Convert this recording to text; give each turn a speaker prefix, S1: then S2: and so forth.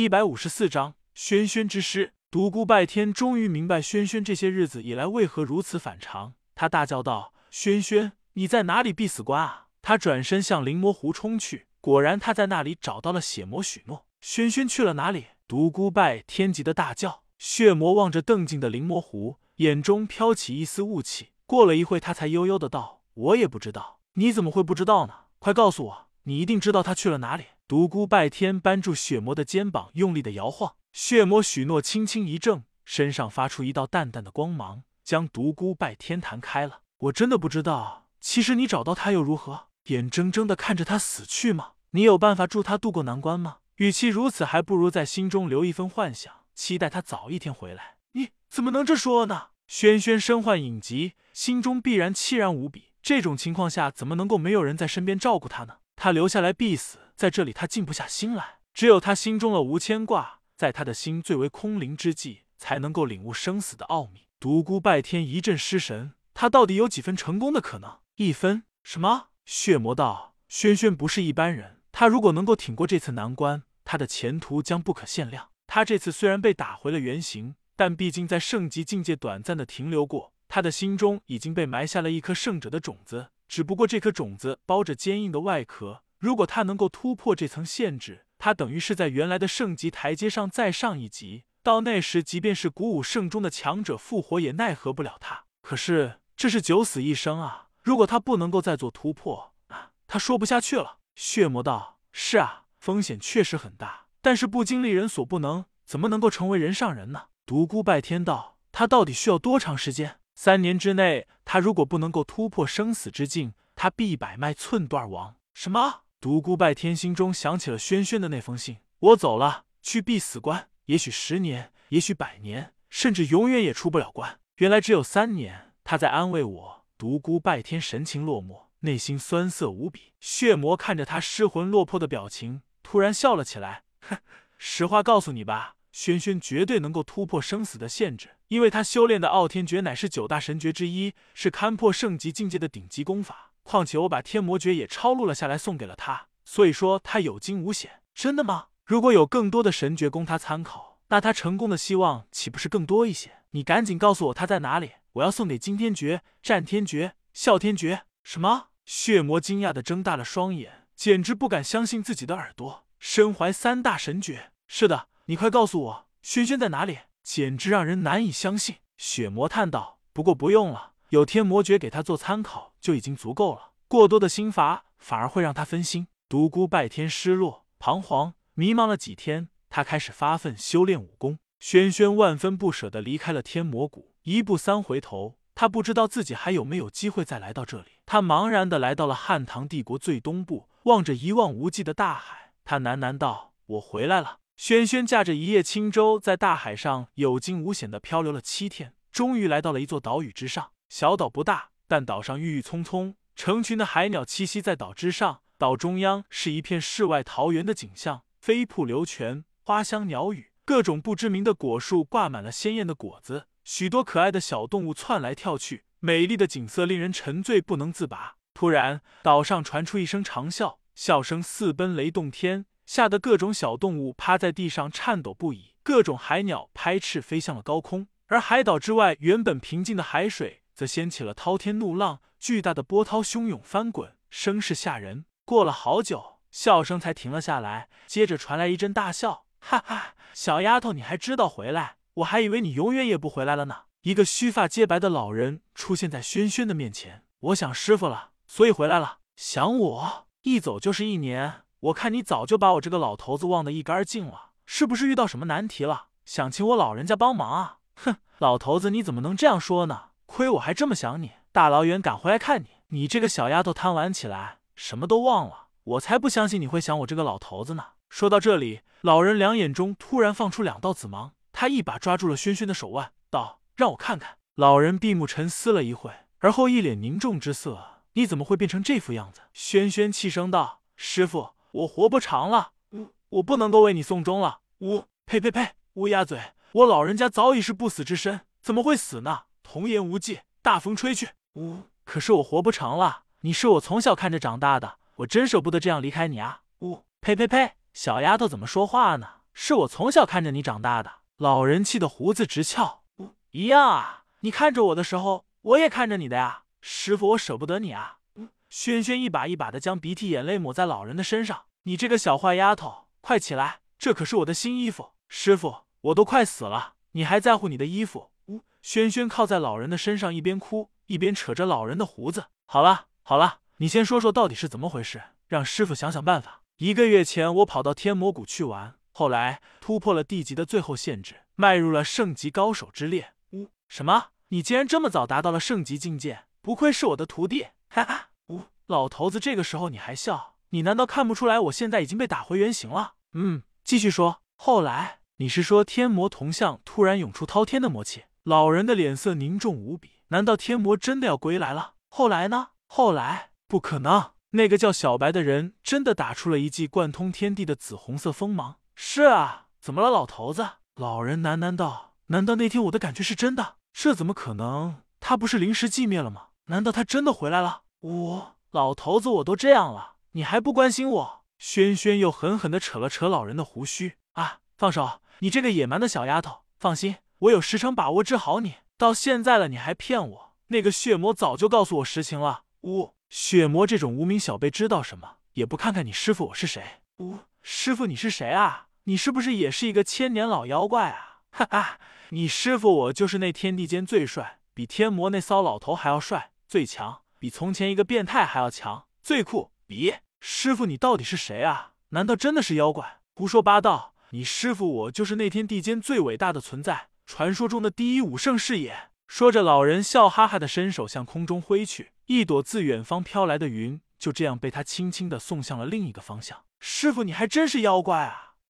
S1: 一百五十四章轩轩之师。独孤拜天终于明白轩轩这些日子以来为何如此反常，他大叫道：“轩轩，你在哪里必死关啊？”他转身向灵魔湖冲去，果然他在那里找到了血魔许诺。轩轩去了哪里？独孤拜天急的大叫。血魔望着瞪进的灵魔湖，眼中飘起一丝雾气。过了一会，他才悠悠的道：“我也不知道，你怎么会不知道呢？快告诉我，你一定知道他去了哪里。”独孤拜天扳住血魔的肩膀，用力的摇晃。血魔许诺轻轻一怔，身上发出一道淡淡的光芒，将独孤拜天弹开了。我真的不知道，其实你找到他又如何？眼睁睁的看着他死去吗？你有办法助他渡过难关吗？与其如此，还不如在心中留一份幻想，期待他早一天回来。你怎么能这说呢？轩轩身患隐疾，心中必然凄然无比。这种情况下，怎么能够没有人在身边照顾他呢？他留下来必死，在这里他静不下心来。只有他心中了无牵挂，在他的心最为空灵之际，才能够领悟生死的奥秘。独孤拜天一阵失神，他到底有几分成功的可能？一分？什么？血魔道：轩轩不是一般人，他如果能够挺过这次难关，他的前途将不可限量。他这次虽然被打回了原形。但毕竟在圣级境界短暂的停留过，他的心中已经被埋下了一颗圣者的种子。只不过这颗种子包着坚硬的外壳，如果他能够突破这层限制，他等于是在原来的圣级台阶上再上一级。到那时，即便是鼓舞圣中的强者复活，也奈何不了他。可是这是九死一生啊！如果他不能够再做突破，啊，他说不下去了。血魔道：“是啊，风险确实很大，但是不经历人所不能，怎么能够成为人上人呢？”独孤拜天道，他到底需要多长时间？三年之内，他如果不能够突破生死之境，他必百脉寸断亡。什么？独孤拜天心中想起了轩轩的那封信。我走了，去必死关，也许十年，也许百年，甚至永远也出不了关。原来只有三年，他在安慰我。独孤拜天神情落寞，内心酸涩无比。血魔看着他失魂落魄的表情，突然笑了起来。哼，实话告诉你吧。轩轩绝对能够突破生死的限制，因为他修炼的傲天诀乃是九大神诀之一，是堪破圣级境界的顶级功法。况且我把天魔诀也抄录了下来，送给了他，所以说他有惊无险。真的吗？如果有更多的神诀供他参考，那他成功的希望岂不是更多一些？你赶紧告诉我他在哪里，我要送给惊天诀、战天诀、啸天诀。什么？血魔惊讶的睁大了双眼，简直不敢相信自己的耳朵。身怀三大神诀，是的。你快告诉我，轩轩在哪里？简直让人难以相信。血魔叹道：“不过不用了，有天魔诀给他做参考就已经足够了。过多的心法反而会让他分心。”独孤拜天失落、彷徨、迷茫了几天，他开始发奋修炼武功。轩轩万分不舍的离开了天魔谷，一步三回头，他不知道自己还有没有机会再来到这里。他茫然的来到了汉唐帝国最东部，望着一望无际的大海，他喃喃道：“我回来了。”轩轩驾着一叶轻舟，在大海上有惊无险的漂流了七天，终于来到了一座岛屿之上。小岛不大，但岛上郁郁葱葱，成群的海鸟栖息在岛之上。岛中央是一片世外桃源的景象，飞瀑流泉，花香鸟语，各种不知名的果树挂满了鲜艳的果子，许多可爱的小动物窜来跳去，美丽的景色令人沉醉不能自拔。突然，岛上传出一声长啸，笑声四奔雷动天。吓得各种小动物趴在地上颤抖不已，各种海鸟拍翅飞向了高空，而海岛之外原本平静的海水则掀起了滔天怒浪，巨大的波涛汹涌翻滚，声势吓人。过了好久，笑声才停了下来，接着传来一阵大笑，哈哈，小丫头，你还知道回来？我还以为你永远也不回来了呢。一个须发皆白的老人出现在轩轩的面前，我想师傅了，所以回来了。想我？一走就是一年。我看你早就把我这个老头子忘得一干二净了，是不是遇到什么难题了？想请我老人家帮忙啊？哼，老头子你怎么能这样说呢？亏我还这么想你，大老远赶回来看你，你这个小丫头贪玩起来，什么都忘了，我才不相信你会想我这个老头子呢。说到这里，老人两眼中突然放出两道紫芒，他一把抓住了轩轩的手腕，道：“让我看看。”老人闭目沉思了一会，而后一脸凝重之色：“你怎么会变成这副样子？”轩轩气声道：“师傅。”我活不长了，我我不能够为你送终了。呜呸呸呸！乌鸦嘴！我老人家早已是不死之身，怎么会死呢？童言无忌，大风吹去。呜！可是我活不长了，你是我从小看着长大的，我真舍不得这样离开你啊！呜呸呸呸！小丫头怎么说话呢？是我从小看着你长大的。老人气得胡子直翘。呜一样啊，你看着我的时候，我也看着你的呀。师傅，我舍不得你啊。轩轩一把一把的将鼻涕眼泪抹在老人的身上。你这个小坏丫头，快起来，这可是我的新衣服。师傅，我都快死了，你还在乎你的衣服？呜！轩轩靠在老人的身上，一边哭一边扯着老人的胡子。好了好了，你先说说到底是怎么回事，让师傅想想办法。一个月前，我跑到天魔谷去玩，后来突破了地级的最后限制，迈入了圣级高手之列。呜！什么？你竟然这么早达到了圣级境界？不愧是我的徒弟！哈哈！呜！老头子，这个时候你还笑？你难道看不出来我现在已经被打回原形了？嗯，继续说。后来你是说天魔铜像突然涌出滔天的魔气？老人的脸色凝重无比。难道天魔真的要归来了？后来呢？后来不可能。那个叫小白的人真的打出了一记贯通天地的紫红色锋芒。是啊，怎么了，老头子？老人喃喃道：“难道那天我的感觉是真的？这怎么可能？他不是临时寂灭了吗？难道他真的回来了？”我老头子，我都这样了，你还不关心我？轩轩又狠狠的扯了扯老人的胡须。啊，放手！你这个野蛮的小丫头！放心，我有十成把握治好你。到现在了，你还骗我？那个血魔早就告诉我实情了。呜。血魔这种无名小辈知道什么？也不看看你师傅我是谁？呜，师傅你是谁啊？你是不是也是一个千年老妖怪啊？哈哈，你师傅我就是那天地间最帅，比天魔那骚老头还要帅，最强，比从前一个变态还要强，最酷。比师傅你到底是谁啊？难道真的是妖怪？胡说八道！你师傅我就是那天地间最伟大的存在，传说中的第一武圣是也。说着，老人笑哈哈的伸手向空中挥去。一朵自远方飘来的云，就这样被他轻轻的送向了另一个方向。师傅，你还真是妖怪啊！